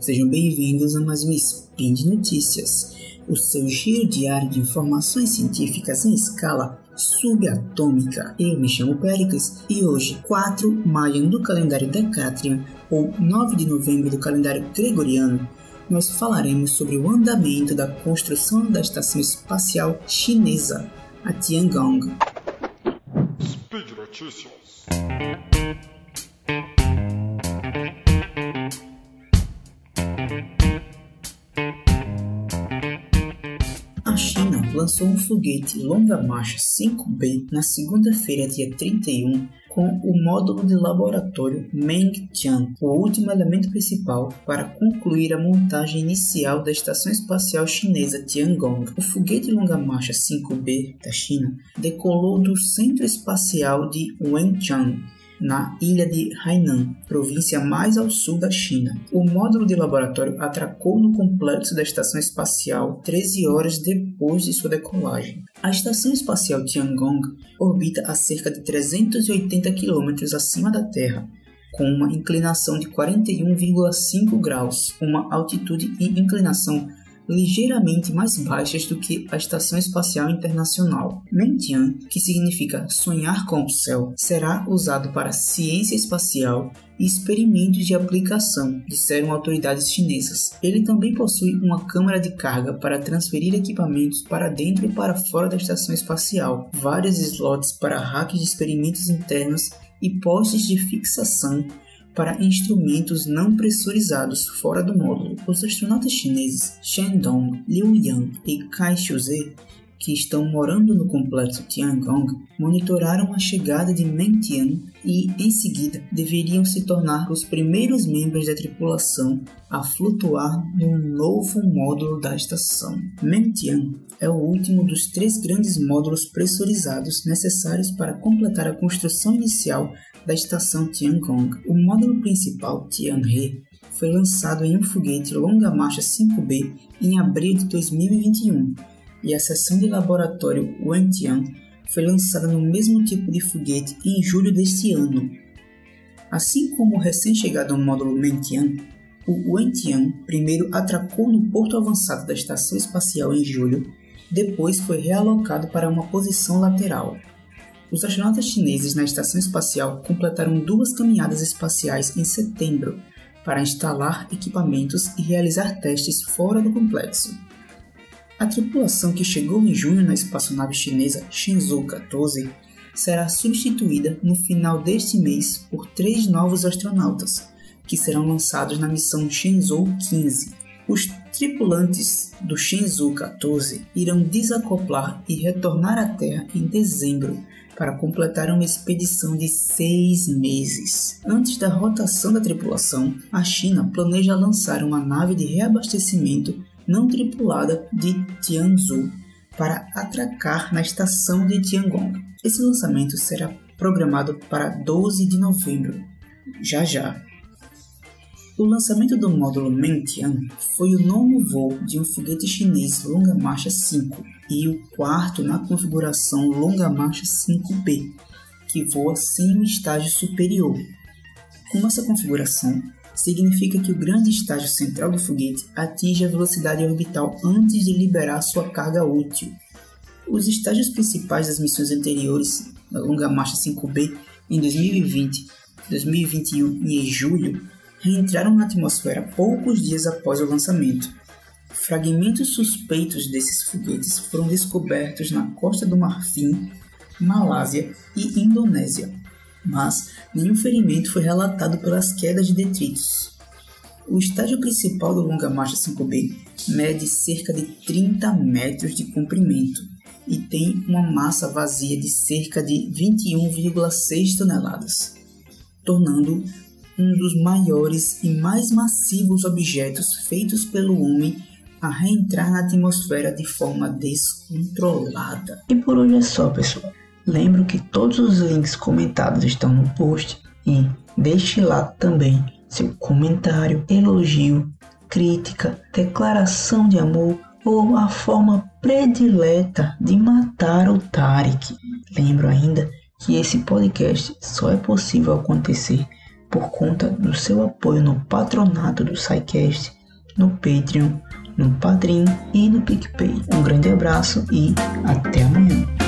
Sejam bem-vindos a mais um Spin de Notícias, o seu giro diário de informações científicas em escala subatômica. Eu me chamo Péricles e hoje, 4 Maio do calendário Decatrian, ou 9 de novembro do calendário Gregoriano, nós falaremos sobre o andamento da construção da estação espacial chinesa, a Tiangong. Speed Notícias. Lançou um foguete longa marcha 5B na segunda-feira, dia 31, com o módulo de laboratório Mengtian, o último elemento principal para concluir a montagem inicial da estação espacial chinesa Tiangong. O foguete longa marcha 5B da China decolou do Centro Espacial de Wenchang na ilha de Hainan, província mais ao sul da China. O módulo de laboratório atracou no complexo da estação espacial 13 horas depois de sua decolagem. A estação espacial Tiangong orbita a cerca de 380 km acima da Terra, com uma inclinação de 41,5 graus, uma altitude e inclinação ligeiramente mais baixas do que a Estação Espacial Internacional. Mentian, que significa sonhar com o céu, será usado para ciência espacial e experimentos de aplicação, disseram autoridades chinesas. Ele também possui uma câmara de carga para transferir equipamentos para dentro e para fora da estação espacial, vários slots para hacks de experimentos internos e postes de fixação para instrumentos não pressurizados fora do módulo. Os astronautas chineses Shen Dong, Liu Yang e Kai Shuze que estão morando no complexo Tiangong monitoraram a chegada de Meng Tian e, em seguida, deveriam se tornar os primeiros membros da tripulação a flutuar no novo módulo da estação. Meng Tian é o último dos três grandes módulos pressurizados necessários para completar a construção inicial da estação Tiangong. O módulo principal Tianhe foi lançado em um foguete longa marcha 5B em abril de 2021 e a seção de laboratório Wentian foi lançada no mesmo tipo de foguete em julho deste ano. Assim como o recém-chegado módulo Mentian, o Wentian primeiro atracou no porto avançado da estação espacial em julho, depois foi realocado para uma posição lateral. Os astronautas chineses na estação espacial completaram duas caminhadas espaciais em setembro para instalar equipamentos e realizar testes fora do complexo. A tripulação que chegou em junho na espaçonave chinesa Shenzhou 14 será substituída no final deste mês por três novos astronautas, que serão lançados na missão Shenzhou 15. Os tripulantes do Shenzhou 14 irão desacoplar e retornar à Terra em dezembro para completar uma expedição de seis meses. Antes da rotação da tripulação, a China planeja lançar uma nave de reabastecimento não tripulada de Tianzhou para atracar na estação de Tiangong. Esse lançamento será programado para 12 de novembro, já já. O lançamento do módulo Mengtian foi o nono voo de um foguete chinês longa marcha 5 e o quarto na configuração longa marcha 5B, que voa sem estágio superior. Com essa configuração, significa que o grande estágio central do foguete atinge a velocidade orbital antes de liberar sua carga útil. Os estágios principais das missões anteriores, da longa marcha 5B, em 2020, 2021 e em julho, reentraram na atmosfera poucos dias após o lançamento. Fragmentos suspeitos desses foguetes foram descobertos na Costa do Marfim, Malásia e Indonésia mas nenhum ferimento foi relatado pelas quedas de detritos. O estágio principal do longa marcha 5B mede cerca de 30 metros de comprimento e tem uma massa vazia de cerca de 21,6 toneladas, tornando um dos maiores e mais massivos objetos feitos pelo homem a reentrar na atmosfera de forma descontrolada. E por hoje é só, pessoal. Lembro que todos os links comentados estão no post e deixe lá também seu comentário, elogio, crítica, declaração de amor ou a forma predileta de matar o Tarek. Lembro ainda que esse podcast só é possível acontecer por conta do seu apoio no patronato do SciCast no Patreon, no Padrim e no PicPay. Um grande abraço e até amanhã.